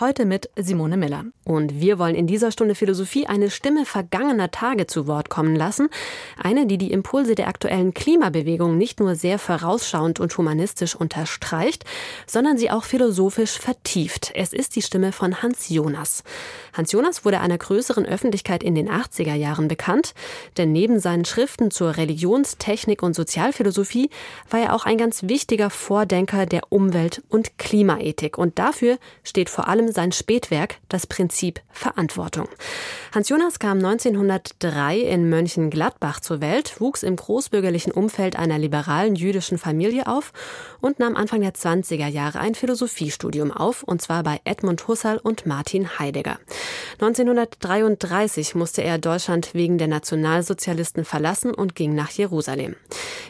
Heute mit Simone Miller. Und wir wollen in dieser Stunde Philosophie eine Stimme vergangener Tage zu Wort kommen lassen. Eine, die die Impulse der aktuellen Klimabewegung nicht nur sehr vorausschauend und humanistisch unterstreicht, sondern sie auch philosophisch vertieft. Es ist die Stimme von Hans Jonas. Hans Jonas wurde einer größeren Öffentlichkeit in den 80er Jahren bekannt, denn neben seinen Schriften zur Religions-, Technik- und Sozialphilosophie war er auch ein ganz wichtiger Vordenker der Umwelt- und Klimaethik. Und dafür steht vor allem sein Spätwerk Das Prinzip Verantwortung. Hans Jonas kam 1903 in Mönchengladbach zur Welt, wuchs im großbürgerlichen Umfeld einer liberalen jüdischen Familie auf und nahm Anfang der 20er Jahre ein Philosophiestudium auf, und zwar bei Edmund Husserl und Martin Heidegger. 1933 musste er Deutschland wegen der Nationalsozialisten verlassen und ging nach Jerusalem.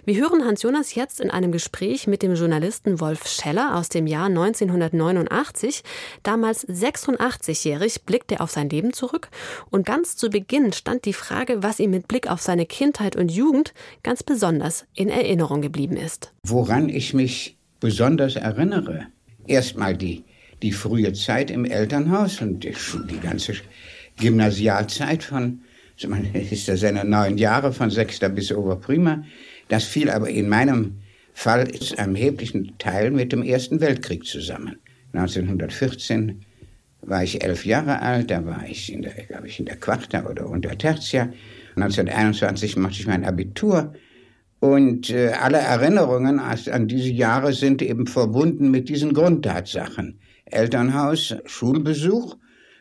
Wir hören Hans Jonas jetzt in einem Gespräch mit dem Journalisten Wolf Scheller aus dem Jahr 1989. Damals 86-jährig blickt er auf sein Leben zurück und ganz zu Beginn stand die Frage, was ihm mit Blick auf seine Kindheit und Jugend ganz besonders in Erinnerung geblieben ist. Woran ich mich besonders erinnere, erstmal die, die frühe Zeit im Elternhaus und die, ganze Gymnasialzeit von, ist das seine neun Jahre von sechster bis Oberprima. Das fiel aber in meinem Fall ist am erheblichen Teil mit dem Ersten Weltkrieg zusammen. 1914 war ich elf Jahre alt, da war ich in der, glaube ich, in der Quarta oder unter Tertia. 1921 machte ich mein Abitur und äh, alle Erinnerungen an diese Jahre sind eben verbunden mit diesen Grundtatsachen. Elternhaus, Schulbesuch,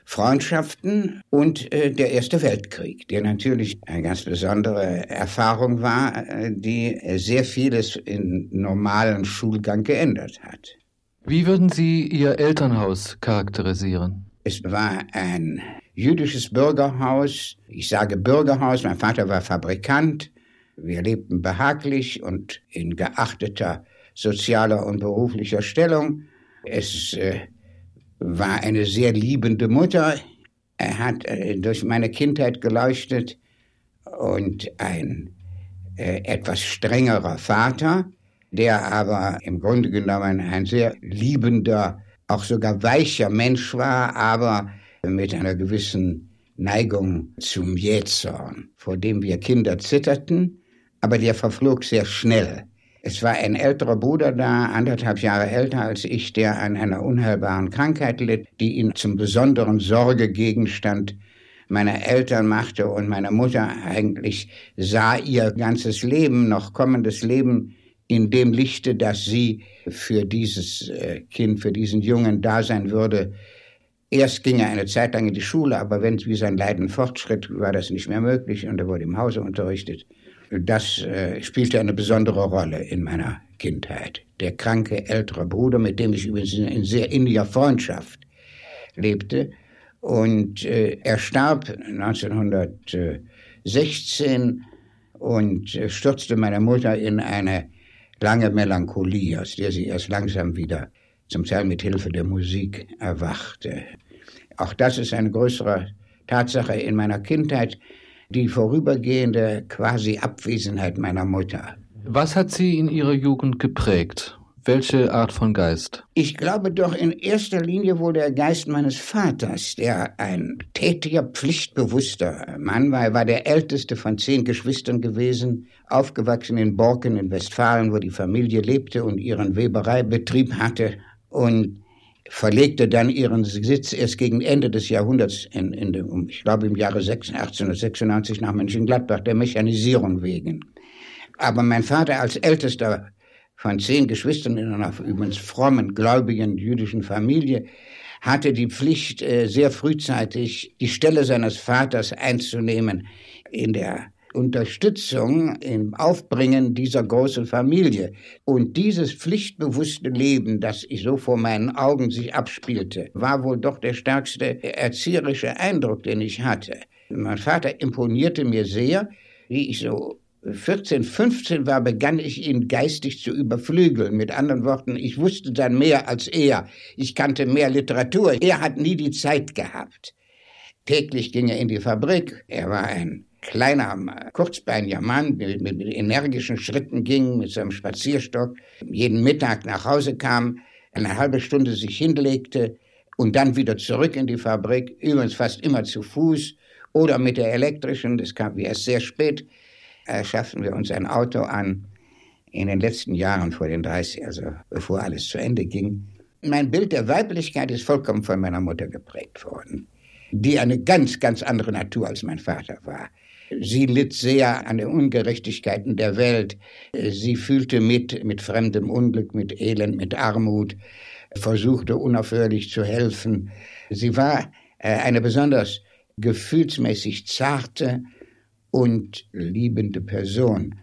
Freundschaften und äh, der Erste Weltkrieg, der natürlich eine ganz besondere Erfahrung war, äh, die sehr vieles im normalen Schulgang geändert hat. Wie würden Sie Ihr Elternhaus charakterisieren? Es war ein jüdisches Bürgerhaus. Ich sage Bürgerhaus, mein Vater war Fabrikant. Wir lebten behaglich und in geachteter sozialer und beruflicher Stellung. Es äh, war eine sehr liebende Mutter. Er hat äh, durch meine Kindheit geleuchtet und ein äh, etwas strengerer Vater, der aber im Grunde genommen ein sehr liebender, auch sogar weicher Mensch war, aber mit einer gewissen Neigung zum Jähzorn, vor dem wir Kinder zitterten aber der verflog sehr schnell. Es war ein älterer Bruder da, anderthalb Jahre älter als ich, der an einer unheilbaren Krankheit litt, die ihn zum besonderen Sorgegegenstand meiner Eltern machte und meine Mutter eigentlich sah ihr ganzes Leben, noch kommendes Leben in dem Lichte, dass sie für dieses äh, Kind, für diesen Jungen da sein würde. Erst ging er eine Zeit lang in die Schule, aber wenn wie sein Leiden fortschritt, war das nicht mehr möglich und er wurde im Hause unterrichtet. Das äh, spielte eine besondere Rolle in meiner Kindheit. Der kranke ältere Bruder, mit dem ich übrigens in sehr inniger Freundschaft lebte. Und äh, er starb 1916 und stürzte meine Mutter in eine lange Melancholie, aus der sie erst langsam wieder zum Teil mit Hilfe der Musik erwachte. Auch das ist eine größere Tatsache in meiner Kindheit die vorübergehende quasi Abwesenheit meiner Mutter. Was hat Sie in Ihrer Jugend geprägt? Welche Art von Geist? Ich glaube doch in erster Linie wohl der Geist meines Vaters, der ein tätiger, pflichtbewusster Mann war. Er war der älteste von zehn Geschwistern gewesen, aufgewachsen in Borken in Westfalen, wo die Familie lebte und ihren Webereibetrieb hatte. Und verlegte dann ihren Sitz erst gegen Ende des Jahrhunderts, in, in ich glaube im Jahre 1896 nach Mönchengladbach, der Mechanisierung wegen. Aber mein Vater als ältester von zehn Geschwistern in einer übrigens frommen, gläubigen jüdischen Familie hatte die Pflicht, äh, sehr frühzeitig die Stelle seines Vaters einzunehmen in der Unterstützung im Aufbringen dieser großen Familie. Und dieses pflichtbewusste Leben, das ich so vor meinen Augen sich abspielte, war wohl doch der stärkste erzieherische Eindruck, den ich hatte. Mein Vater imponierte mir sehr, wie ich so 14, 15 war, begann ich ihn geistig zu überflügeln. Mit anderen Worten, ich wusste dann mehr als er. Ich kannte mehr Literatur. Er hat nie die Zeit gehabt. Täglich ging er in die Fabrik. Er war ein kleiner, kurzbeiniger Mann mit, mit, mit energischen Schritten ging, mit seinem Spazierstock, jeden Mittag nach Hause kam, eine halbe Stunde sich hinlegte und dann wieder zurück in die Fabrik, übrigens fast immer zu Fuß oder mit der elektrischen, das kam erst sehr spät, äh, schafften wir uns ein Auto an in den letzten Jahren vor den 30, also bevor alles zu Ende ging. Mein Bild der Weiblichkeit ist vollkommen von meiner Mutter geprägt worden, die eine ganz, ganz andere Natur als mein Vater war. Sie litt sehr an den Ungerechtigkeiten der Welt. Sie fühlte mit, mit fremdem Unglück, mit Elend, mit Armut, versuchte unaufhörlich zu helfen. Sie war äh, eine besonders gefühlsmäßig zarte und liebende Person.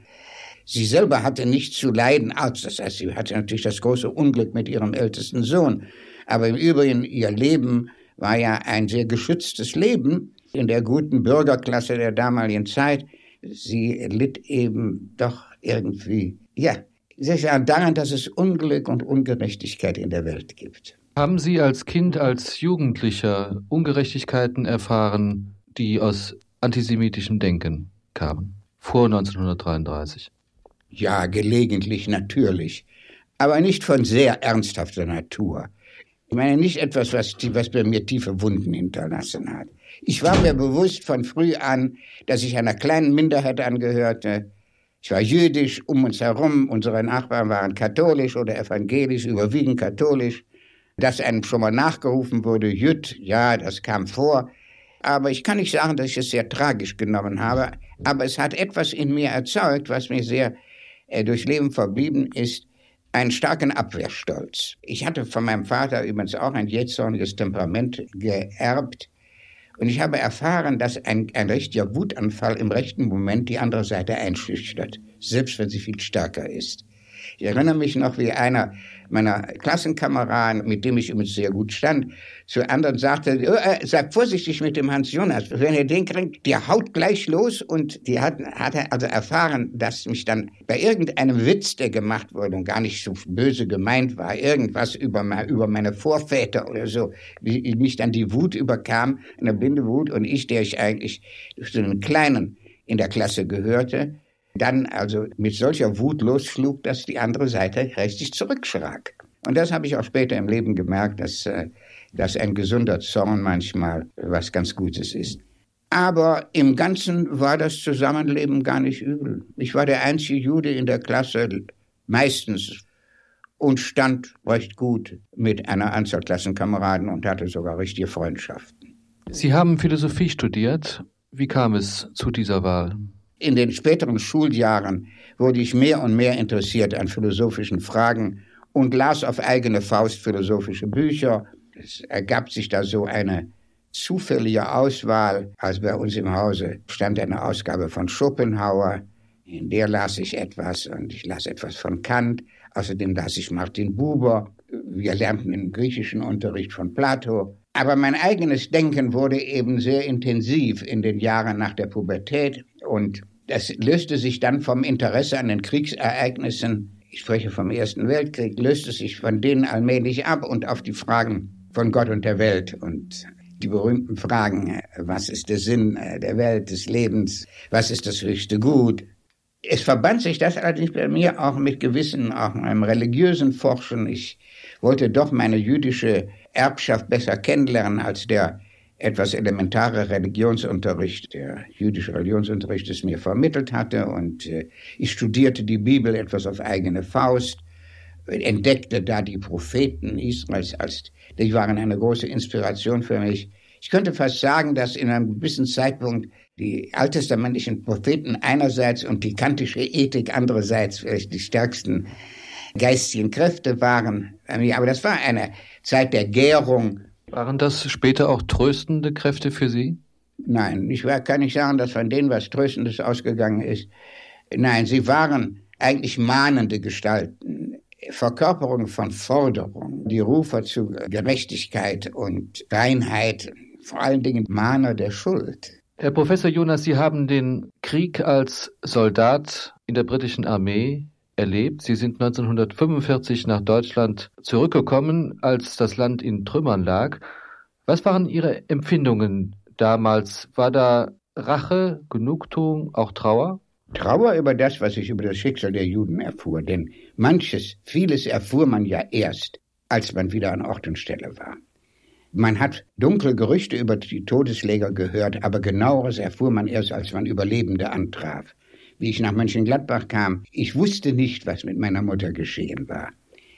Sie selber hatte nicht zu leiden, das heißt, sie hatte natürlich das große Unglück mit ihrem ältesten Sohn. Aber im Übrigen, ihr Leben war ja ein sehr geschütztes Leben in der guten Bürgerklasse der damaligen Zeit. Sie litt eben doch irgendwie, ja, sicher daran, dass es Unglück und Ungerechtigkeit in der Welt gibt. Haben Sie als Kind, als Jugendlicher Ungerechtigkeiten erfahren, die aus antisemitischem Denken kamen, vor 1933? Ja, gelegentlich natürlich, aber nicht von sehr ernsthafter Natur. Ich meine nicht etwas, was, was bei mir tiefe Wunden hinterlassen hat. Ich war mir bewusst von früh an, dass ich einer kleinen Minderheit angehörte. Ich war jüdisch um uns herum, unsere Nachbarn waren katholisch oder evangelisch, überwiegend katholisch. Dass einem schon mal nachgerufen wurde, Jüt, ja, das kam vor. Aber ich kann nicht sagen, dass ich es sehr tragisch genommen habe. Aber es hat etwas in mir erzeugt, was mir sehr äh, durchs Leben verblieben ist, einen starken Abwehrstolz. Ich hatte von meinem Vater übrigens auch ein jähzorniges Temperament geerbt. Und ich habe erfahren, dass ein, ein richtiger Wutanfall im rechten Moment die andere Seite einschüchtert, selbst wenn sie viel stärker ist. Ich erinnere mich noch, wie einer meiner Klassenkameraden, mit dem ich übrigens sehr gut stand, zu anderen sagte, oh, sag vorsichtig mit dem Hans Jonas, wenn ihr den kriegt, der haut gleich los. Und die hat, hat also erfahren, dass mich dann bei irgendeinem Witz, der gemacht wurde und gar nicht so böse gemeint war, irgendwas über, über meine Vorväter oder so, wie mich dann die Wut überkam, eine blinde Wut und ich, der ich eigentlich zu einem Kleinen in der Klasse gehörte, dann also mit solcher Wut losschlug, dass die andere Seite richtig zurückschrak. Und das habe ich auch später im Leben gemerkt, dass, äh, dass ein gesunder Zorn manchmal was ganz Gutes ist. Aber im Ganzen war das Zusammenleben gar nicht übel. Ich war der einzige Jude in der Klasse, meistens, und stand recht gut mit einer Anzahl Klassenkameraden und hatte sogar richtige Freundschaften. Sie haben Philosophie studiert. Wie kam es zu dieser Wahl? In den späteren Schuljahren wurde ich mehr und mehr interessiert an philosophischen Fragen und las auf eigene Faust philosophische Bücher. Es ergab sich da so eine zufällige Auswahl. Also bei uns im Hause stand eine Ausgabe von Schopenhauer, in der las ich etwas und ich las etwas von Kant. Außerdem las ich Martin Buber. Wir lernten im griechischen Unterricht von Plato. Aber mein eigenes Denken wurde eben sehr intensiv in den Jahren nach der Pubertät und das löste sich dann vom Interesse an den Kriegsereignissen, ich spreche vom Ersten Weltkrieg, löste sich von denen allmählich ab und auf die Fragen von Gott und der Welt und die berühmten Fragen, was ist der Sinn der Welt, des Lebens, was ist das höchste Gut. Es verband sich das allerdings bei mir auch mit gewissen, auch einem religiösen Forschen. Ich wollte doch meine jüdische Erbschaft besser kennenlernen als der etwas elementare Religionsunterricht, der jüdische Religionsunterricht es mir vermittelt hatte. Und äh, ich studierte die Bibel etwas auf eigene Faust, entdeckte da die Propheten Israels als, die waren eine große Inspiration für mich. Ich könnte fast sagen, dass in einem gewissen Zeitpunkt die alttestamentlichen Propheten einerseits und die kantische Ethik andererseits vielleicht die stärksten geistigen Kräfte waren. Aber das war eine Zeit der Gärung. Waren das später auch tröstende Kräfte für Sie? Nein, ich kann nicht sagen, dass von denen was Tröstendes ausgegangen ist. Nein, sie waren eigentlich mahnende Gestalten, Verkörperung von Forderung, die Rufer zu Gerechtigkeit und Reinheit, vor allen Dingen Mahner der Schuld. Herr Professor Jonas, Sie haben den Krieg als Soldat in der britischen Armee erlebt. Sie sind 1945 nach Deutschland zurückgekommen, als das Land in Trümmern lag. Was waren Ihre Empfindungen damals? War da Rache, Genugtuung, auch Trauer? Trauer über das, was ich über das Schicksal der Juden erfuhr, denn manches, vieles erfuhr man ja erst, als man wieder an Ort und Stelle war. Man hat dunkle Gerüchte über die Todesläger gehört, aber genaueres erfuhr man erst, als man Überlebende antraf. Wie ich nach Mönchengladbach kam, ich wusste nicht, was mit meiner Mutter geschehen war.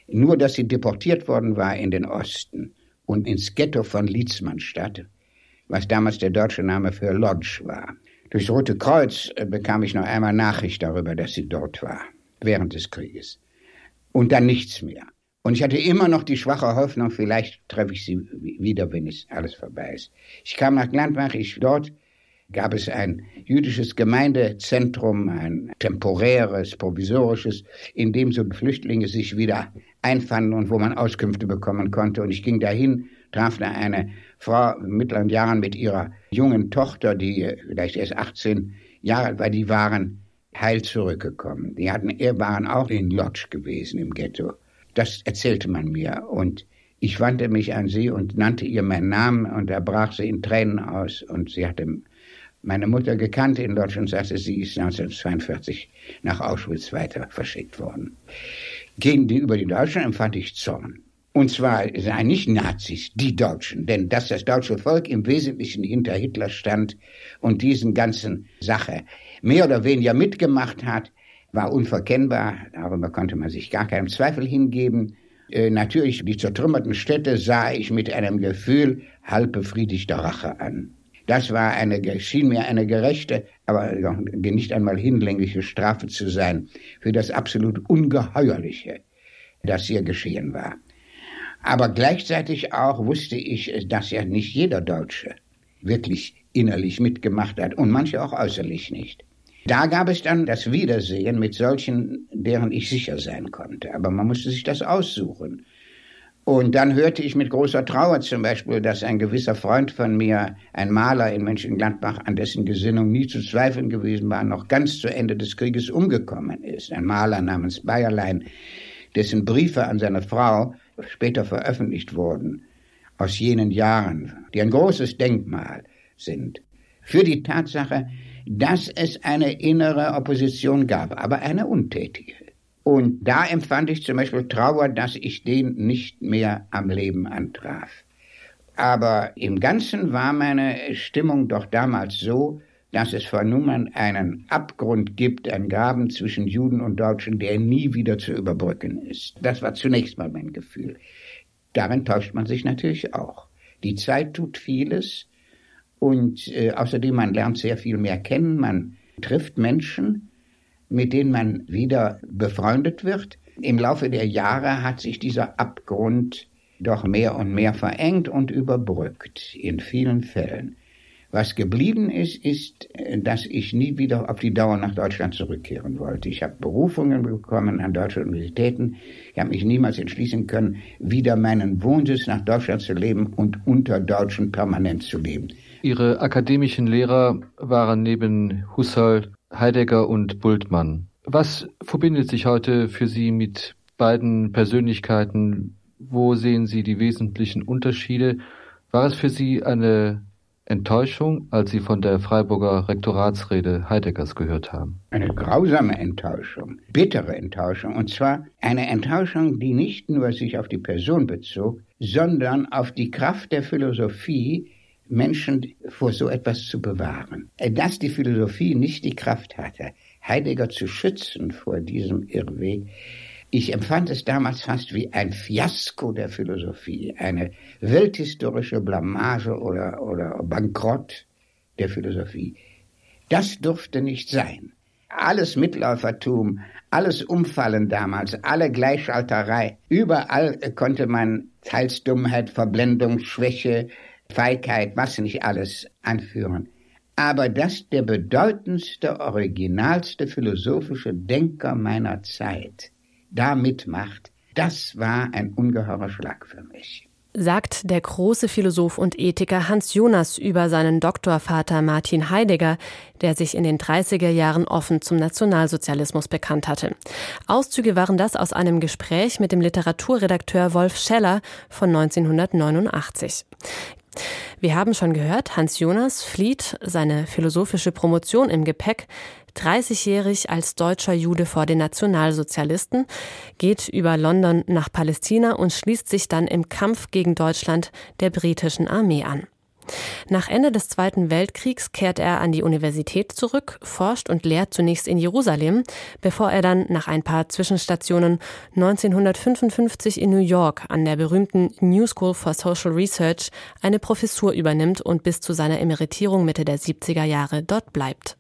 Nur, dass sie deportiert worden war in den Osten und ins Ghetto von Lietzmannstadt, was damals der deutsche Name für Lodge war. Durchs Rote Kreuz äh, bekam ich noch einmal Nachricht darüber, dass sie dort war, während des Krieges. Und dann nichts mehr. Und ich hatte immer noch die schwache Hoffnung, vielleicht treffe ich sie wieder, wenn es alles vorbei ist. Ich kam nach Gladbach, ich dort gab es ein jüdisches Gemeindezentrum, ein temporäres, provisorisches, in dem so Flüchtlinge sich wieder einfanden und wo man Auskünfte bekommen konnte. Und ich ging dahin, traf da eine Frau in mittleren Jahren mit ihrer jungen Tochter, die vielleicht erst 18 Jahre alt war, die waren heil zurückgekommen. Die hatten, waren auch in Lodge gewesen im Ghetto. Das erzählte man mir und ich wandte mich an sie und nannte ihr meinen Namen und da brach sie in Tränen aus und sie hatte meine Mutter gekannt in Deutschland, sagte, sie ist 1942 nach Auschwitz weiter verschickt worden. Gegenüber den Deutschen empfand ich Zorn. Und zwar seien nicht Nazis, die Deutschen, denn dass das deutsche Volk im Wesentlichen hinter Hitler stand und diesen ganzen Sache mehr oder weniger mitgemacht hat, war unverkennbar. Darüber konnte man sich gar keinem Zweifel hingeben. Äh, natürlich, die zertrümmerten Städte sah ich mit einem Gefühl halb befriedigter Rache an. Das war eine, schien mir eine gerechte, aber nicht einmal hinlängliche Strafe zu sein für das absolut Ungeheuerliche, das hier geschehen war. Aber gleichzeitig auch wusste ich, dass ja nicht jeder Deutsche wirklich innerlich mitgemacht hat und manche auch äußerlich nicht. Da gab es dann das Wiedersehen mit solchen, deren ich sicher sein konnte. Aber man musste sich das aussuchen. Und dann hörte ich mit großer Trauer zum Beispiel, dass ein gewisser Freund von mir, ein Maler in Mönchengladbach, an dessen Gesinnung nie zu zweifeln gewesen war, noch ganz zu Ende des Krieges umgekommen ist. Ein Maler namens Bayerlein, dessen Briefe an seine Frau später veröffentlicht wurden, aus jenen Jahren, die ein großes Denkmal sind, für die Tatsache, dass es eine innere Opposition gab, aber eine untätige. Und da empfand ich zum Beispiel Trauer, dass ich den nicht mehr am Leben antraf. Aber im Ganzen war meine Stimmung doch damals so, dass es vor Nummern einen Abgrund gibt, einen Graben zwischen Juden und Deutschen, der nie wieder zu überbrücken ist. Das war zunächst mal mein Gefühl. Darin täuscht man sich natürlich auch. Die Zeit tut vieles und äh, außerdem man lernt sehr viel mehr kennen, man trifft Menschen, mit denen man wieder befreundet wird. Im Laufe der Jahre hat sich dieser Abgrund doch mehr und mehr verengt und überbrückt, in vielen Fällen. Was geblieben ist, ist, dass ich nie wieder auf die Dauer nach Deutschland zurückkehren wollte. Ich habe Berufungen bekommen an deutsche Universitäten. Ich habe mich niemals entschließen können, wieder meinen Wohnsitz nach Deutschland zu leben und unter Deutschen permanent zu leben. Ihre akademischen Lehrer waren neben Husserl Heidegger und Bultmann. Was verbindet sich heute für Sie mit beiden Persönlichkeiten? Wo sehen Sie die wesentlichen Unterschiede? War es für Sie eine Enttäuschung, als Sie von der Freiburger Rektoratsrede Heideggers gehört haben? Eine grausame Enttäuschung, bittere Enttäuschung. Und zwar eine Enttäuschung, die nicht nur sich auf die Person bezog, sondern auf die Kraft der Philosophie, Menschen vor so etwas zu bewahren. Dass die Philosophie nicht die Kraft hatte, Heidegger zu schützen vor diesem Irrweg, ich empfand es damals fast wie ein Fiasko der Philosophie, eine welthistorische Blamage oder, oder Bankrott der Philosophie. Das durfte nicht sein. Alles Mitläufertum, alles Umfallen damals, alle Gleichschalterei, überall konnte man teils Dummheit, Verblendung, Schwäche, Feigheit, was nicht alles anführen. Aber dass der bedeutendste, originalste philosophische Denker meiner Zeit da mitmacht, das war ein ungeheurer Schlag für mich sagt der große Philosoph und Ethiker Hans Jonas über seinen Doktorvater Martin Heidegger, der sich in den 30er Jahren offen zum Nationalsozialismus bekannt hatte. Auszüge waren das aus einem Gespräch mit dem Literaturredakteur Wolf Scheller von 1989. Wir haben schon gehört, Hans Jonas flieht seine philosophische Promotion im Gepäck, 30-jährig als deutscher Jude vor den Nationalsozialisten, geht über London nach Palästina und schließt sich dann im Kampf gegen Deutschland der britischen Armee an. Nach Ende des Zweiten Weltkriegs kehrt er an die Universität zurück, forscht und lehrt zunächst in Jerusalem, bevor er dann nach ein paar Zwischenstationen 1955 in New York an der berühmten New School for Social Research eine Professur übernimmt und bis zu seiner Emeritierung Mitte der 70er Jahre dort bleibt.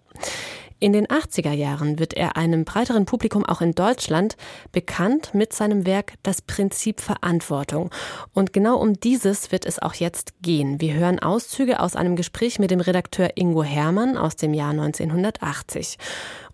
In den 80er Jahren wird er einem breiteren Publikum auch in Deutschland bekannt mit seinem Werk Das Prinzip Verantwortung. Und genau um dieses wird es auch jetzt gehen. Wir hören Auszüge aus einem Gespräch mit dem Redakteur Ingo Hermann aus dem Jahr 1980.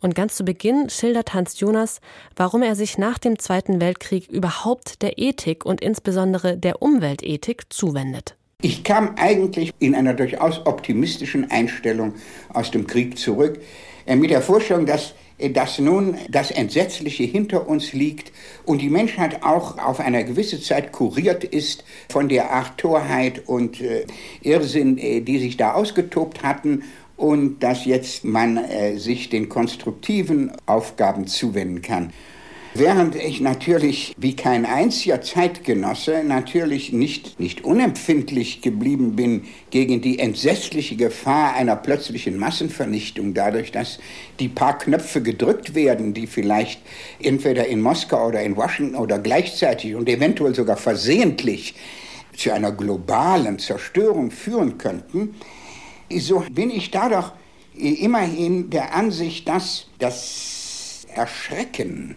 Und ganz zu Beginn schildert Hans Jonas, warum er sich nach dem Zweiten Weltkrieg überhaupt der Ethik und insbesondere der Umweltethik zuwendet. Ich kam eigentlich in einer durchaus optimistischen Einstellung aus dem Krieg zurück. Äh, mit der Vorstellung, dass äh, dass nun das Entsetzliche hinter uns liegt und die Menschheit auch auf eine gewisse Zeit kuriert ist von der Art Torheit und äh, Irrsinn, äh, die sich da ausgetobt hatten und dass jetzt man äh, sich den konstruktiven Aufgaben zuwenden kann. Während ich natürlich wie kein einziger Zeitgenosse natürlich nicht, nicht unempfindlich geblieben bin gegen die entsetzliche Gefahr einer plötzlichen Massenvernichtung, dadurch, dass die paar Knöpfe gedrückt werden, die vielleicht entweder in Moskau oder in Washington oder gleichzeitig und eventuell sogar versehentlich zu einer globalen Zerstörung führen könnten, so bin ich dadurch immerhin der Ansicht, dass das Erschrecken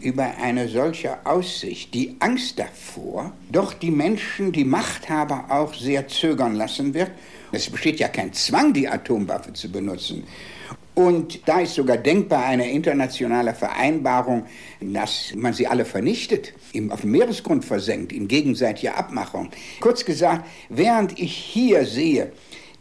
über eine solche Aussicht, die Angst davor, doch die Menschen, die Machthaber auch sehr zögern lassen wird. Es besteht ja kein Zwang, die Atomwaffe zu benutzen. Und da ist sogar denkbar eine internationale Vereinbarung, dass man sie alle vernichtet, auf dem Meeresgrund versenkt, in gegenseitiger Abmachung. Kurz gesagt, während ich hier sehe,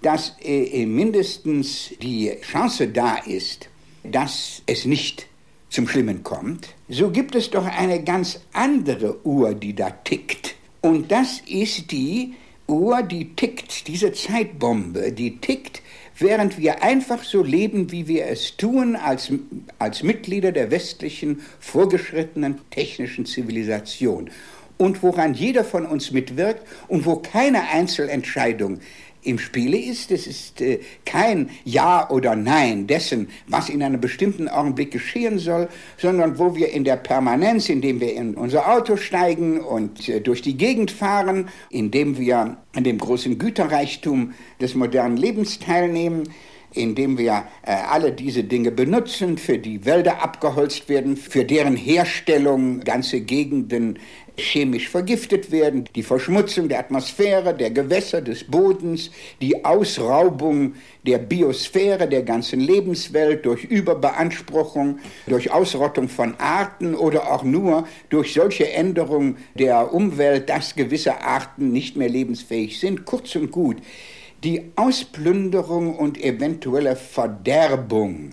dass äh, mindestens die Chance da ist, dass es nicht zum Schlimmen kommt, so gibt es doch eine ganz andere Uhr, die da tickt. Und das ist die Uhr, die tickt, diese Zeitbombe, die tickt, während wir einfach so leben, wie wir es tun als, als Mitglieder der westlichen vorgeschrittenen technischen Zivilisation. Und woran jeder von uns mitwirkt und wo keine Einzelentscheidung im Spiele ist. Es ist äh, kein Ja oder Nein dessen, was in einem bestimmten Augenblick geschehen soll, sondern wo wir in der Permanenz, indem wir in unser Auto steigen und äh, durch die Gegend fahren, indem wir an dem großen Güterreichtum des modernen Lebens teilnehmen, indem wir äh, alle diese Dinge benutzen, für die Wälder abgeholzt werden, für deren Herstellung ganze Gegenden chemisch vergiftet werden, die Verschmutzung der Atmosphäre, der Gewässer, des Bodens, die Ausraubung der Biosphäre, der ganzen Lebenswelt durch Überbeanspruchung, durch Ausrottung von Arten oder auch nur durch solche Änderungen der Umwelt, dass gewisse Arten nicht mehr lebensfähig sind. Kurz und gut, die Ausplünderung und eventuelle Verderbung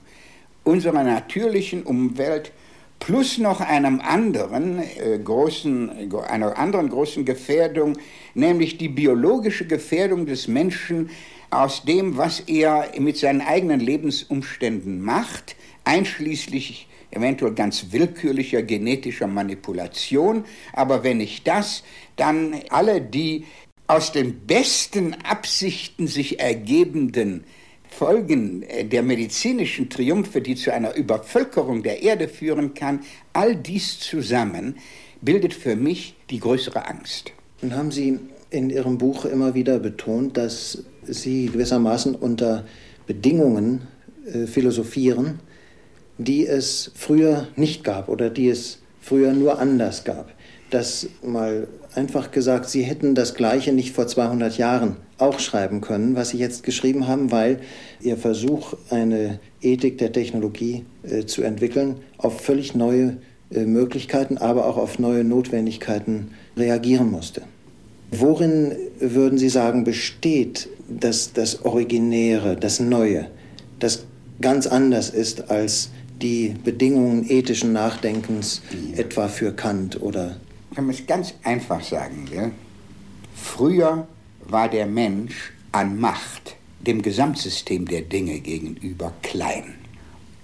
unserer natürlichen Umwelt plus noch einem anderen äh, großen, einer anderen großen Gefährdung, nämlich die biologische Gefährdung des Menschen aus dem, was er mit seinen eigenen Lebensumständen macht, einschließlich eventuell ganz willkürlicher genetischer Manipulation, aber wenn nicht das, dann alle die aus den besten Absichten sich ergebenden Folgen äh, der medizinischen Triumphe, die zu einer Übervölkerung der Erde führen kann, all dies zusammen bildet für mich die größere Angst. Und haben Sie in Ihrem Buch immer wieder betont, dass Sie gewissermaßen unter Bedingungen äh, philosophieren, die es früher nicht gab oder die es früher nur anders gab. Dass mal einfach gesagt, Sie hätten das Gleiche nicht vor 200 Jahren auch schreiben können, was Sie jetzt geschrieben haben, weil Ihr Versuch, eine Ethik der Technologie äh, zu entwickeln, auf völlig neue äh, Möglichkeiten, aber auch auf neue Notwendigkeiten reagieren musste. Worin würden Sie sagen, besteht das, das Originäre, das Neue, das ganz anders ist als die Bedingungen ethischen Nachdenkens, etwa für Kant oder kann man es ganz einfach sagen. Ja? Früher war der Mensch an Macht dem Gesamtsystem der Dinge gegenüber klein.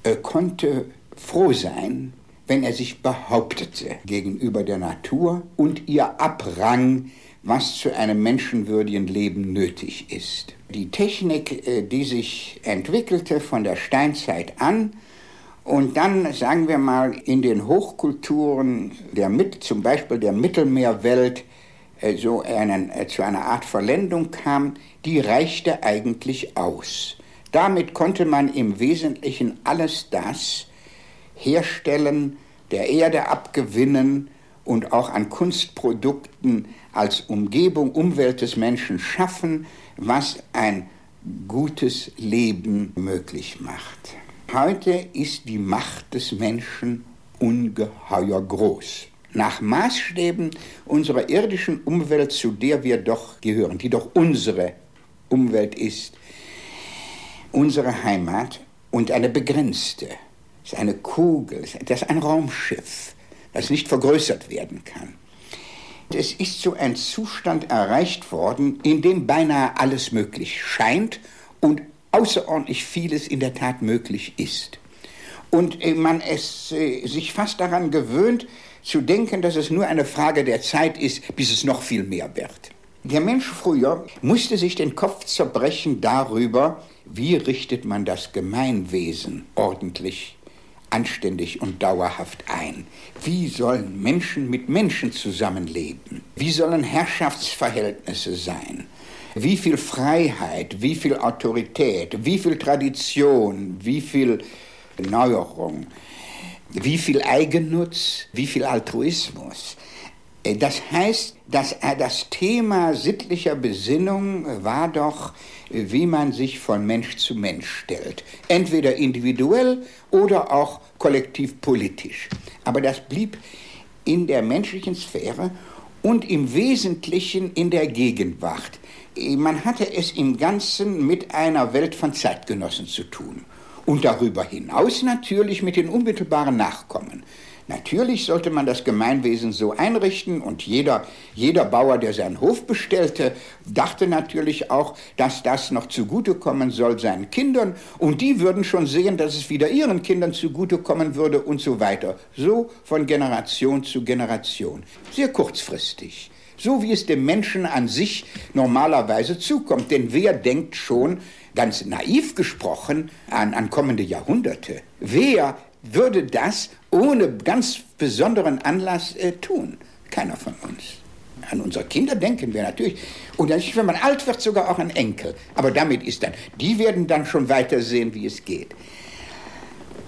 Er konnte froh sein, wenn er sich behauptete gegenüber der Natur und ihr abrang, was zu einem menschenwürdigen Leben nötig ist. Die Technik, äh, die sich entwickelte von der Steinzeit an und dann, sagen wir mal, in den Hochkulturen, der, zum Beispiel der Mittelmeerwelt, äh, so einen, äh, zu einer Art Verlendung kam, die reichte eigentlich aus. Damit konnte man im Wesentlichen alles das herstellen, der Erde abgewinnen und auch an Kunstprodukten als Umgebung, Umwelt des Menschen schaffen, was ein gutes Leben möglich macht. Heute ist die Macht des Menschen ungeheuer groß. Nach Maßstäben unserer irdischen Umwelt, zu der wir doch gehören, die doch unsere Umwelt ist, unsere Heimat und eine begrenzte, ist eine Kugel, das ist ein Raumschiff, das nicht vergrößert werden kann. Es ist so ein Zustand erreicht worden, in dem beinahe alles möglich scheint und außerordentlich vieles in der Tat möglich ist. Und äh, man es äh, sich fast daran gewöhnt, zu denken, dass es nur eine Frage der Zeit ist, bis es noch viel mehr wird. Der Mensch früher musste sich den Kopf zerbrechen darüber, wie richtet man das Gemeinwesen ordentlich, anständig und dauerhaft ein. Wie sollen Menschen mit Menschen zusammenleben? Wie sollen Herrschaftsverhältnisse sein? Wie viel Freiheit, wie viel Autorität, wie viel Tradition, wie viel Neuerung? wie viel Eigennutz, wie viel Altruismus. Äh, das heißt, dass äh, das Thema sittlicher Besinnung war doch, äh, wie man sich von Mensch zu Mensch stellt. Entweder individuell oder auch kollektiv politisch. Aber das blieb in der menschlichen Sphäre und im Wesentlichen in der Gegenwart. Man hatte es im Ganzen mit einer Welt von Zeitgenossen zu tun. Und darüber hinaus natürlich mit den unmittelbaren Nachkommen. Natürlich sollte man das Gemeinwesen so einrichten und jeder, jeder Bauer, der seinen Hof bestellte, dachte natürlich auch, dass das noch zugutekommen soll seinen Kindern und die würden schon sehen, dass es wieder ihren Kindern zugutekommen würde und so weiter. So von Generation zu Generation. Sehr kurzfristig. So wie es dem Menschen an sich normalerweise zukommt. Denn wer denkt schon, ganz naiv gesprochen, an, an kommende Jahrhunderte. Wer würde das ohne ganz besonderen Anlass äh, tun? Keiner von uns. An unsere Kinder denken wir natürlich. Und wenn man alt wird, sogar auch an Enkel. Aber damit ist dann, die werden dann schon weiter sehen, wie es geht.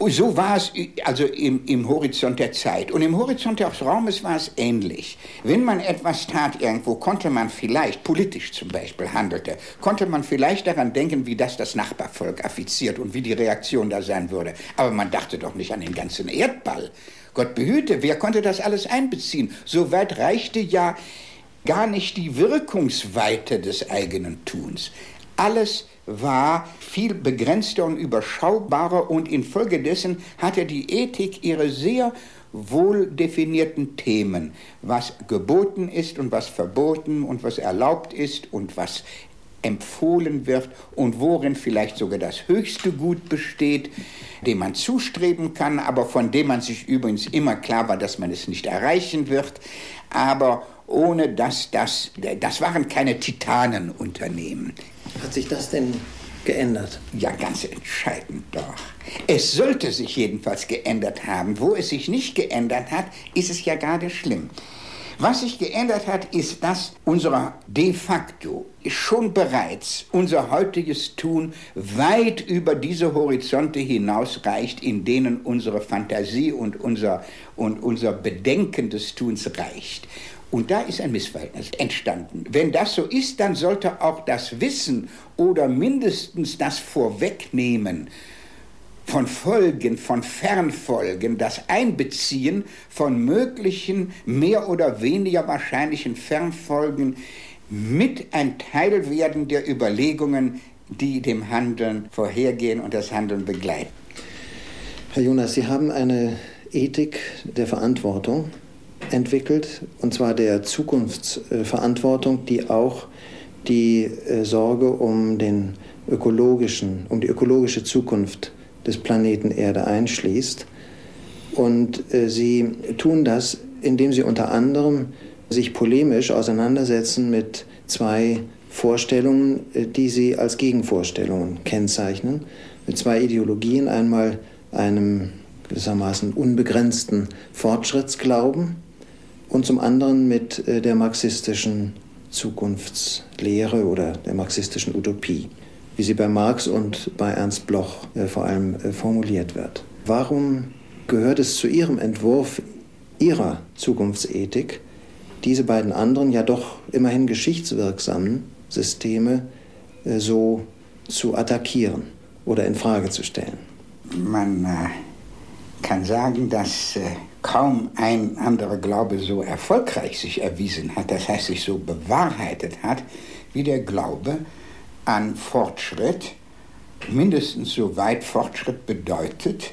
So war es also im, im, Horizont der Zeit. Und im Horizont des Raumes war es ähnlich. Wenn man etwas tat irgendwo, konnte man vielleicht, politisch zum Beispiel handelte, konnte man vielleicht daran denken, wie das das Nachbarvolk affiziert und wie die Reaktion da sein würde. Aber man dachte doch nicht an den ganzen Erdball. Gott behüte, wer konnte das alles einbeziehen? So weit reichte ja gar nicht die Wirkungsweite des eigenen Tuns. Alles war viel begrenzter und überschaubarer und infolgedessen hatte die Ethik ihre sehr wohl definierten Themen, was geboten ist und was verboten und was erlaubt ist und was empfohlen wird und worin vielleicht sogar das höchste Gut besteht, dem man zustreben kann, aber von dem man sich übrigens immer klar war, dass man es nicht erreichen wird. Aber ohne dass das, das waren keine Titanenunternehmen. Hat sich das denn geändert? Ja, ganz entscheidend doch. Es sollte sich jedenfalls geändert haben. Wo es sich nicht geändert hat, ist es ja gerade schlimm. Was sich geändert hat, ist, dass unser de facto schon bereits unser heutiges Tun weit über diese Horizonte hinausreicht, in denen unsere Fantasie und unser, und unser Bedenken des Tuns reicht. Und da ist ein Missverhältnis entstanden. Wenn das so ist, dann sollte auch das Wissen oder mindestens das Vorwegnehmen von Folgen, von Fernfolgen, das Einbeziehen von möglichen mehr oder weniger wahrscheinlichen Fernfolgen mit ein Teil werden der Überlegungen, die dem Handeln vorhergehen und das Handeln begleiten. Herr Jonas, Sie haben eine Ethik der Verantwortung entwickelt, und zwar der Zukunftsverantwortung, die auch die äh, Sorge um den ökologischen, um die ökologische Zukunft des Planeten Erde einschließt. Und äh, sie tun das, indem sie unter anderem sich polemisch auseinandersetzen mit zwei Vorstellungen, äh, die sie als Gegenvorstellungen kennzeichnen, mit zwei Ideologien, einmal einem gewissermaßen unbegrenzten Fortschrittsglauben und zum anderen mit äh, der marxistischen Zukunftslehre oder der marxistischen Utopie, wie sie bei Marx und bei Ernst Bloch äh, vor allem formuliert wird. Warum gehört es zu Ihrem Entwurf Ihrer Zukunftsethik, diese beiden anderen ja doch immerhin geschichtswirksamen Systeme äh, so zu attackieren oder in Frage zu stellen? Man äh, kann sagen, dass äh, kaum ein anderer Glaube so erfolgreich sich erwiesen hat, das heißt sich so bewahrheitet hat, wie der Glaube an Fortschritt, mindestens so weit Fortschritt bedeutet,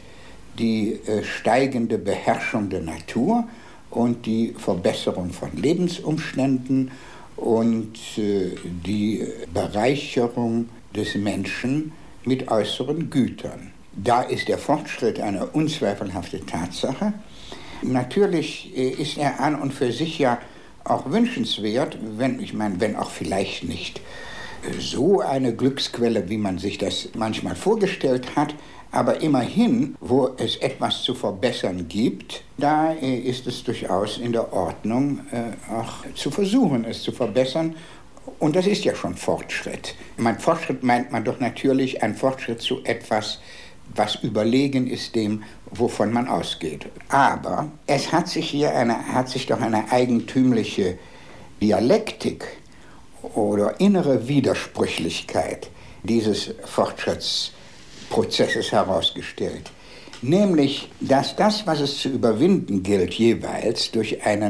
die äh, steigende Beherrschung der Natur und die Verbesserung von Lebensumständen und äh, die Bereicherung des Menschen mit äußeren Gütern. Da ist der Fortschritt eine unzweifelhafte Tatsache. Natürlich äh, ist er an und für sich ja auch wünschenswert, wenn ich meine, wenn auch vielleicht nicht äh, so eine Glücksquelle, wie man sich das manchmal vorgestellt hat, aber immerhin, wo es etwas zu verbessern gibt, da äh, ist es durchaus in der Ordnung, auch zu versuchen, es zu verbessern. Und das ist ja schon Fortschritt. Mein Fortschritt meint man doch natürlich ein Fortschritt zu etwas, was überlegen ist dem, wovon man ausgeht. Aber es hat sich hier eine, hat sich doch eine eigentümliche Dialektik oder innere Widersprüchlichkeit dieses Fortschritts Prozesses herausgestellt. Nämlich, dass das, was es zu überwinden gilt, jeweils durch eine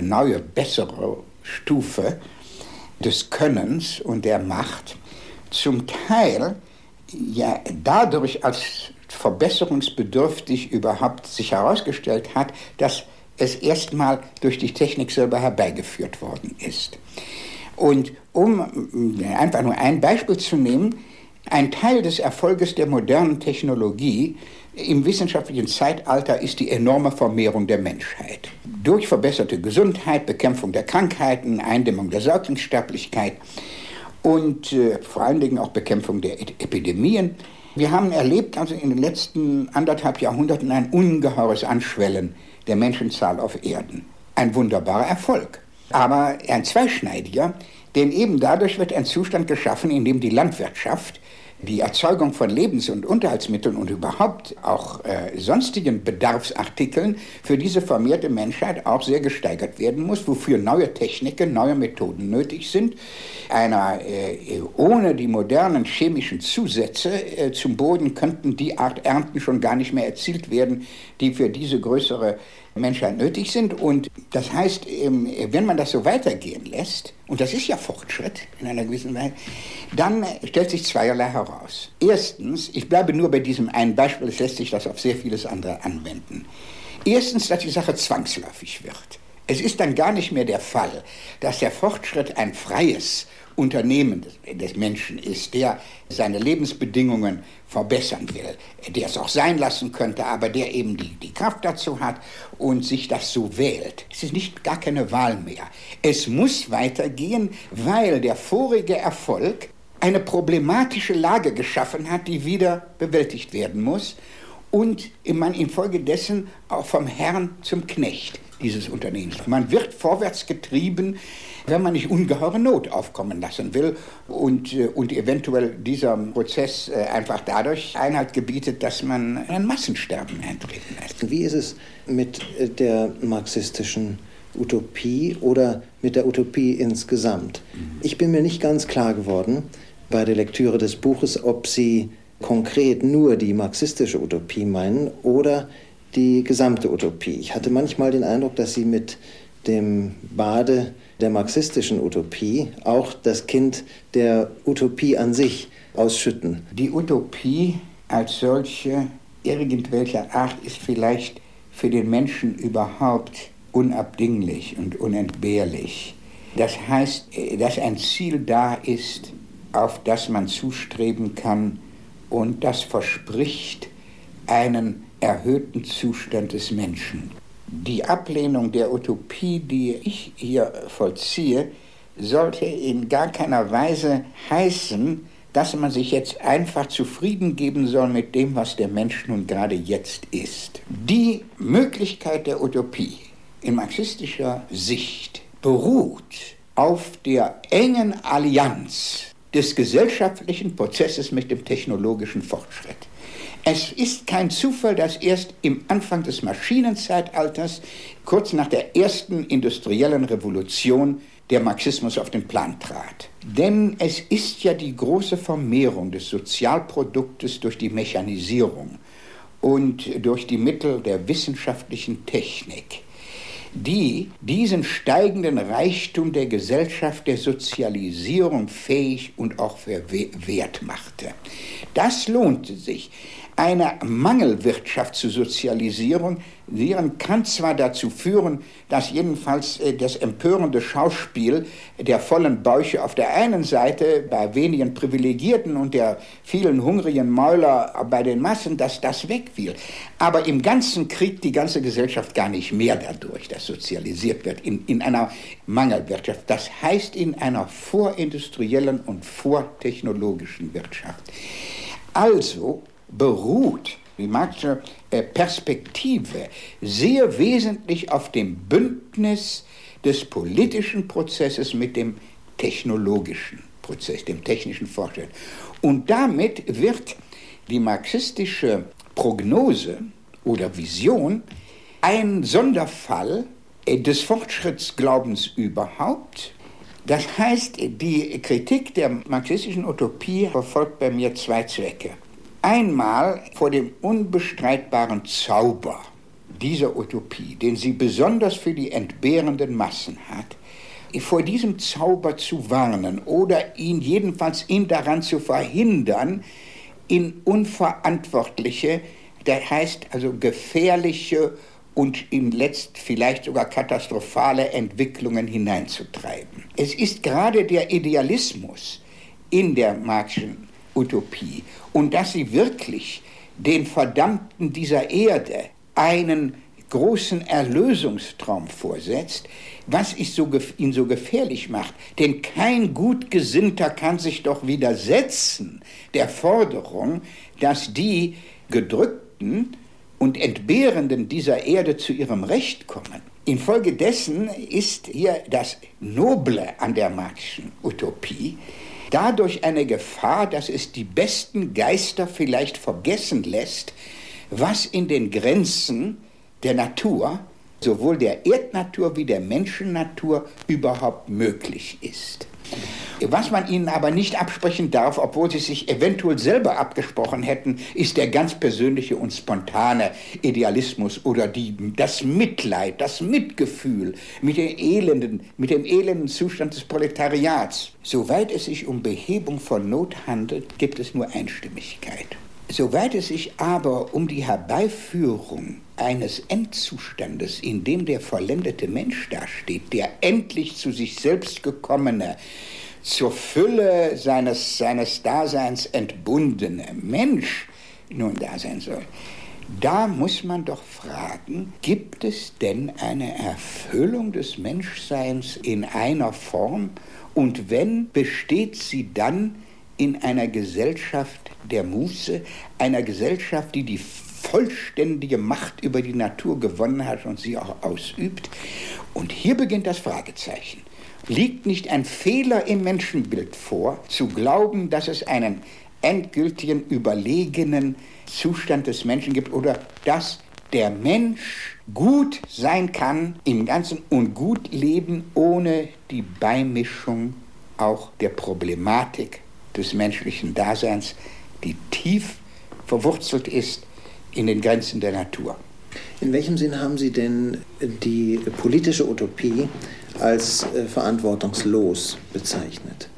neue, bessere Stufe des Könnens und der Macht, zum Teil ja dadurch als verbesserungsbedürftig überhaupt sich herausgestellt hat, dass es erstmal durch die Technik selber herbeigeführt worden ist. Und um einfach nur ein Beispiel zu nehmen, ein Teil des Erfolges der modernen Technologie im wissenschaftlichen Zeitalter ist die enorme Vermehrung der Menschheit. Durch verbesserte Gesundheit, Bekämpfung der Krankheiten, Eindämmung der Säuglingssterblichkeit und äh, vor allen Dingen auch Bekämpfung der Epidemien. Wir haben erlebt also in den letzten anderthalb Jahrhunderten ein ungeheures Anschwellen der Menschenzahl auf Erden. Ein wunderbarer Erfolg, aber ein zweischneidiger, denn eben dadurch wird ein Zustand geschaffen, in dem die Landwirtschaft die Erzeugung von Lebens- und Unterhaltsmitteln und überhaupt auch äh, sonstigen Bedarfsartikeln für diese vermehrte Menschheit auch sehr gesteigert werden muss, wofür neue Techniken, neue Methoden nötig sind. Einer, äh, ohne die modernen chemischen Zusätze äh, zum Boden könnten die Art Ernten schon gar nicht mehr erzielt werden, die für diese größere Menschheit nötig sind. Und das heißt, ähm, wenn man das so weitergehen lässt, und das ist ja Fortschritt in einer gewissen Weise, dann stellt sich zweierlei heraus. Erstens, ich bleibe nur bei diesem einen Beispiel, es lässt sich das auf sehr vieles andere anwenden. Erstens, dass die Sache zwangsläufig wird. Es ist dann gar nicht mehr der Fall, dass der Fortschritt ein freies Unternehmen des Menschen ist, der seine Lebensbedingungen verbessern will, der es auch sein lassen könnte, aber der eben die, die Kraft dazu hat und sich das so wählt. Es ist nicht gar keine Wahl mehr. Es muss weitergehen, weil der vorige Erfolg eine problematische Lage geschaffen hat, die wieder bewältigt werden muss und man infolgedessen auch vom Herrn zum Knecht dieses Unternehmens. Man wird vorwärts getrieben, wenn man nicht ungeheure Not aufkommen lassen will und, äh, und eventuell dieser Prozess äh, einfach dadurch Einhalt gebietet, dass man ein Massensterben eintreten lässt. Wie ist es mit äh, der marxistischen Utopie oder mit der Utopie insgesamt? Mhm. Ich bin mir nicht ganz klar geworden bei der Lektüre des Buches, ob Sie konkret nur die marxistische Utopie meinen oder die gesamte Utopie. Ich hatte manchmal den Eindruck, dass Sie mit dem Bade der marxistischen Utopie auch das Kind der Utopie an sich ausschütten. Die Utopie als solche irgendwelcher Art ist vielleicht für den Menschen überhaupt unabdinglich und unentbehrlich. Das heißt, dass ein Ziel da ist, auf das man zustreben kann und das verspricht einen erhöhten Zustand des Menschen. Die Ablehnung der Utopie, die ich hier vollziehe, sollte in gar keiner Weise heißen, dass man sich jetzt einfach zufrieden geben soll mit dem, was der Mensch nun gerade jetzt ist. Die Möglichkeit der Utopie in marxistischer Sicht beruht auf der engen Allianz des gesellschaftlichen Prozesses mit dem technologischen Fortschritt. Es ist kein Zufall, dass erst im Anfang des Maschinenzeitalters, kurz nach der ersten industriellen Revolution, der Marxismus auf den Plan trat. Denn es ist ja die große Vermehrung des Sozialproduktes durch die Mechanisierung und durch die Mittel der wissenschaftlichen Technik, die diesen steigenden Reichtum der Gesellschaft der Sozialisierung fähig und auch wert machte. Das lohnte sich eine Mangelwirtschaft zur Sozialisierung kann zwar dazu führen, dass jedenfalls äh, das empörende Schauspiel der vollen Bäuche auf der einen Seite bei wenigen Privilegierten und der vielen hungrigen Mäuler bei den Massen, dass das wegfiel. Aber im Ganzen kriegt die ganze Gesellschaft gar nicht mehr dadurch, dass sozialisiert wird in, in einer Mangelwirtschaft. Das heißt in einer vorindustriellen und vortechnologischen Wirtschaft. Also beruht die Marxische äh, Perspektive sehr wesentlich auf dem Bündnis des politischen Prozesses mit dem technologischen Prozess, dem technischen Fortschritt. Und damit wird die marxistische Prognose oder Vision ein Sonderfall äh, des Fortschrittsglaubens überhaupt. Das heißt, die Kritik der marxistischen Utopie verfolgt bei mir zwei Zwecke. Einmal vor dem unbestreitbaren Zauber dieser Utopie, den sie besonders für die entbehrenden Massen hat, vor diesem Zauber zu warnen oder ihn jedenfalls ihn daran zu verhindern, in unverantwortliche, das heißt also gefährliche und im Letzt vielleicht sogar katastrophale Entwicklungen hineinzutreiben. Es ist gerade der Idealismus in der Marxischen Utopie und dass sie wirklich den Verdammten dieser Erde einen großen Erlösungstraum vorsetzt, was so, ihn so gefährlich macht. Denn kein Gutgesinnter kann sich doch widersetzen der Forderung, dass die Gedrückten und Entbehrenden dieser Erde zu ihrem Recht kommen. Infolgedessen ist hier das Noble an der Marxischen Utopie, dadurch eine Gefahr, dass es die besten Geister vielleicht vergessen lässt, was in den Grenzen der Natur, sowohl der Erdnatur wie der Menschennatur, überhaupt möglich ist. Was man ihnen aber nicht absprechen darf, obwohl sie sich eventuell selber abgesprochen hätten, ist der ganz persönliche und spontane Idealismus oder die, das Mitleid, das Mitgefühl mit, den elenden, mit dem elenden Zustand des Proletariats. Soweit es sich um Behebung von Not handelt, gibt es nur Einstimmigkeit. Soweit es sich aber um die Herbeiführung eines Endzustandes, in dem der vollendete Mensch dasteht, der endlich zu sich selbst gekommene, zur Fülle seines, seines Daseins entbundene Mensch nun da sein soll, da muss man doch fragen, gibt es denn eine Erfüllung des Menschseins in einer Form? Und wenn, besteht sie dann in einer Gesellschaft der Muße, einer Gesellschaft, die die vollständige Macht über die Natur gewonnen hat und sie auch ausübt? Und hier beginnt das Fragezeichen. Liegt nicht ein Fehler im Menschenbild vor, zu glauben, dass es einen endgültigen, überlegenen Zustand des Menschen gibt oder dass der Mensch gut sein kann im Ganzen und gut leben ohne die Beimischung auch der Problematik des menschlichen Daseins, die tief verwurzelt ist in den Grenzen der Natur. In welchem Sinn haben Sie denn die politische Utopie als äh, verantwortungslos bezeichnet?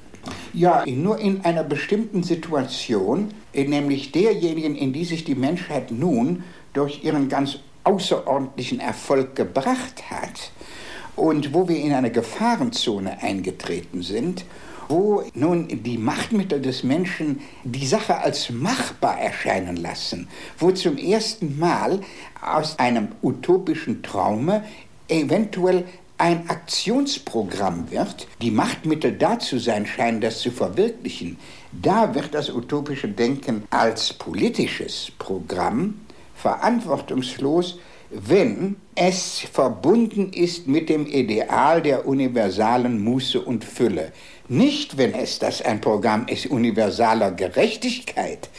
Ja, nur in einer bestimmten Situation, nämlich derjenigen, in die sich die Menschheit nun durch ihren ganz außerordentlichen Erfolg gebracht hat und wo wir in eine Gefahrenzone eingetreten sind, wo nun die Machtmittel des Menschen die Sache als machbar erscheinen lassen, wo zum ersten Mal aus einem utopischen Traume eventuell ein Aktionsprogramm wird, die Machtmittel dazu sein scheinen, das zu verwirklichen, da wird das utopische Denken als politisches Programm verantwortungslos, wenn es verbunden ist mit dem Ideal der universalen Muße und Fülle. Nicht, wenn es das ein Programm ist universaler Gerechtigkeit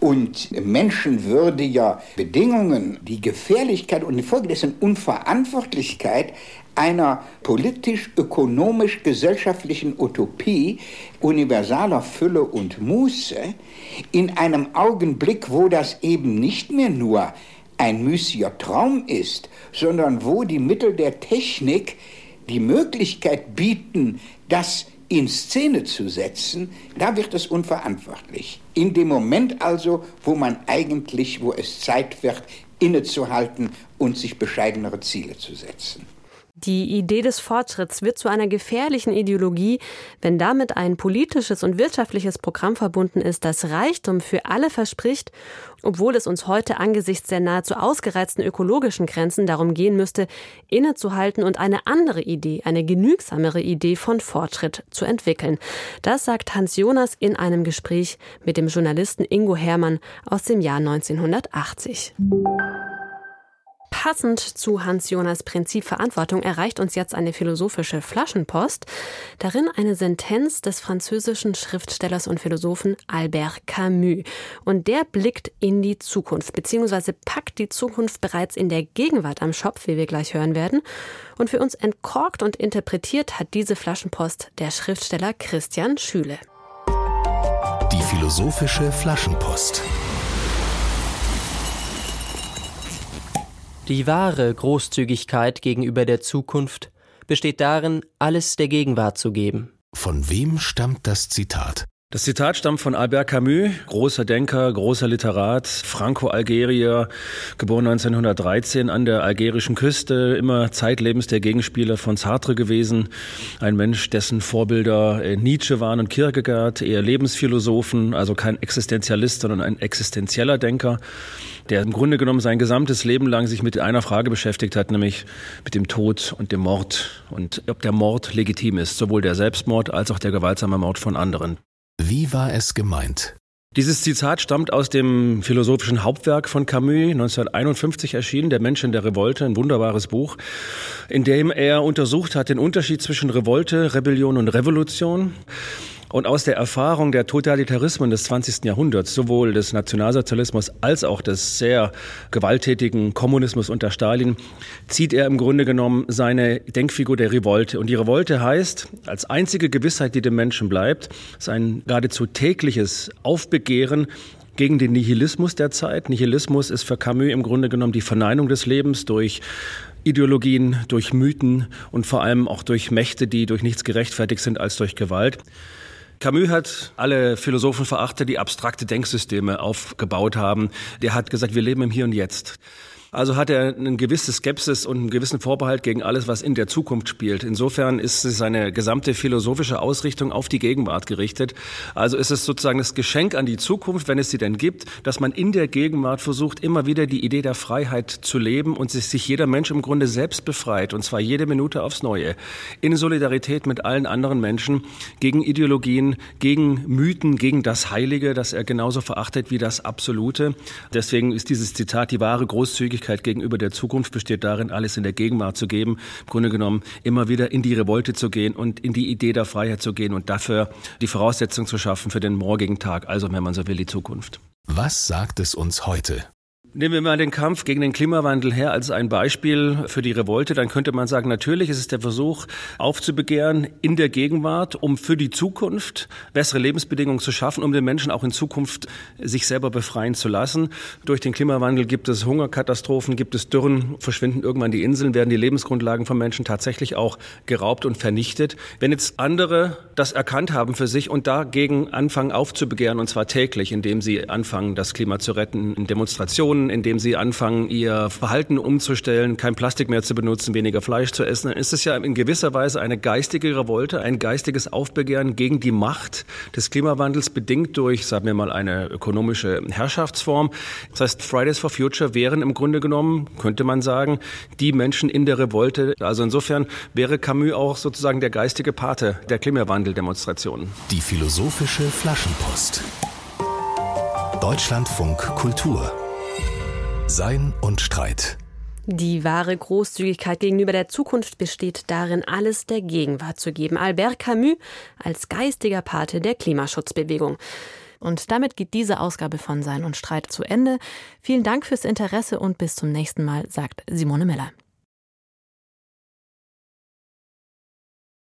und menschenwürdiger Bedingungen, die Gefährlichkeit und infolgedessen Unverantwortlichkeit einer politisch-ökonomisch-gesellschaftlichen Utopie universaler Fülle und Muße in einem Augenblick, wo das eben nicht mehr nur ein müßiger Traum ist, sondern wo die Mittel der Technik die Möglichkeit bieten, das in Szene zu setzen, da wird es unverantwortlich. In dem Moment also, wo man eigentlich, wo es Zeit wird, innezuhalten und sich bescheidenere Ziele zu setzen. Die Idee des Fortschritts wird zu einer gefährlichen Ideologie, wenn damit ein politisches und wirtschaftliches Programm verbunden ist, das Reichtum für alle verspricht, obwohl es uns heute angesichts der nahezu ausgereizten ökologischen Grenzen darum gehen müsste, innezuhalten und eine andere Idee, eine genügsamere Idee von Fortschritt zu entwickeln. Das sagt Hans Jonas in einem Gespräch mit dem Journalisten Ingo Hermann aus dem Jahr 1980. Passend zu Hans Jonas Prinzip Verantwortung erreicht uns jetzt eine philosophische Flaschenpost, darin eine Sentenz des französischen Schriftstellers und Philosophen Albert Camus. Und der blickt in die Zukunft, beziehungsweise packt die Zukunft bereits in der Gegenwart am Schopf, wie wir gleich hören werden. Und für uns entkorkt und interpretiert hat diese Flaschenpost der Schriftsteller Christian Schüle. Die philosophische Flaschenpost. Die wahre Großzügigkeit gegenüber der Zukunft besteht darin, alles der Gegenwart zu geben. Von wem stammt das Zitat? Das Zitat stammt von Albert Camus, großer Denker, großer Literat, Franco-Algerier, geboren 1913 an der algerischen Küste, immer zeitlebens der Gegenspieler von Sartre gewesen. Ein Mensch, dessen Vorbilder äh, Nietzsche waren und Kierkegaard, eher Lebensphilosophen, also kein Existenzialist, sondern ein existenzieller Denker, der im Grunde genommen sein gesamtes Leben lang sich mit einer Frage beschäftigt hat, nämlich mit dem Tod und dem Mord und ob der Mord legitim ist, sowohl der Selbstmord als auch der gewaltsame Mord von anderen. Wie war es gemeint? Dieses Zitat stammt aus dem philosophischen Hauptwerk von Camus, 1951 erschienen, Der Mensch in der Revolte, ein wunderbares Buch, in dem er untersucht hat den Unterschied zwischen Revolte, Rebellion und Revolution. Und aus der Erfahrung der Totalitarismen des 20. Jahrhunderts, sowohl des Nationalsozialismus als auch des sehr gewalttätigen Kommunismus unter Stalin, zieht er im Grunde genommen seine Denkfigur der Revolte. Und die Revolte heißt, als einzige Gewissheit, die dem Menschen bleibt, ist ein geradezu tägliches Aufbegehren gegen den Nihilismus der Zeit. Nihilismus ist für Camus im Grunde genommen die Verneinung des Lebens durch Ideologien, durch Mythen und vor allem auch durch Mächte, die durch nichts gerechtfertigt sind als durch Gewalt. Camus hat alle Philosophen verachtet, die abstrakte Denksysteme aufgebaut haben. Der hat gesagt, wir leben im Hier und Jetzt. Also hat er eine gewisse Skepsis und einen gewissen Vorbehalt gegen alles, was in der Zukunft spielt. Insofern ist seine gesamte philosophische Ausrichtung auf die Gegenwart gerichtet. Also ist es sozusagen das Geschenk an die Zukunft, wenn es sie denn gibt, dass man in der Gegenwart versucht, immer wieder die Idee der Freiheit zu leben und sich jeder Mensch im Grunde selbst befreit, und zwar jede Minute aufs Neue, in Solidarität mit allen anderen Menschen, gegen Ideologien, gegen Mythen, gegen das Heilige, das er genauso verachtet wie das Absolute. Deswegen ist dieses Zitat die wahre Großzügigkeit Möglichkeit gegenüber der Zukunft besteht darin, alles in der Gegenwart zu geben. Im Grunde genommen immer wieder in die Revolte zu gehen und in die Idee der Freiheit zu gehen und dafür die Voraussetzung zu schaffen für den morgigen Tag, also wenn man so will, die Zukunft. Was sagt es uns heute? Nehmen wir mal den Kampf gegen den Klimawandel her als ein Beispiel für die Revolte. Dann könnte man sagen, natürlich ist es der Versuch, aufzubegehren in der Gegenwart, um für die Zukunft bessere Lebensbedingungen zu schaffen, um den Menschen auch in Zukunft sich selber befreien zu lassen. Durch den Klimawandel gibt es Hungerkatastrophen, gibt es Dürren, verschwinden irgendwann die Inseln, werden die Lebensgrundlagen von Menschen tatsächlich auch geraubt und vernichtet. Wenn jetzt andere das erkannt haben für sich und dagegen anfangen aufzubegehren, und zwar täglich, indem sie anfangen, das Klima zu retten, in Demonstrationen, Indem sie anfangen, ihr Verhalten umzustellen, kein Plastik mehr zu benutzen, weniger Fleisch zu essen, dann ist es ja in gewisser Weise eine geistige Revolte, ein geistiges Aufbegehren gegen die Macht des Klimawandels, bedingt durch, sagen wir mal, eine ökonomische Herrschaftsform. Das heißt, Fridays for Future wären im Grunde genommen, könnte man sagen, die Menschen in der Revolte. Also insofern wäre Camus auch sozusagen der geistige Pate der Klimawandeldemonstrationen. Die philosophische Flaschenpost. Deutschlandfunk Kultur. Sein und Streit. Die wahre Großzügigkeit gegenüber der Zukunft besteht darin, alles der Gegenwart zu geben. Albert Camus als geistiger Pate der Klimaschutzbewegung. Und damit geht diese Ausgabe von Sein und Streit zu Ende. Vielen Dank fürs Interesse und bis zum nächsten Mal, sagt Simone Miller.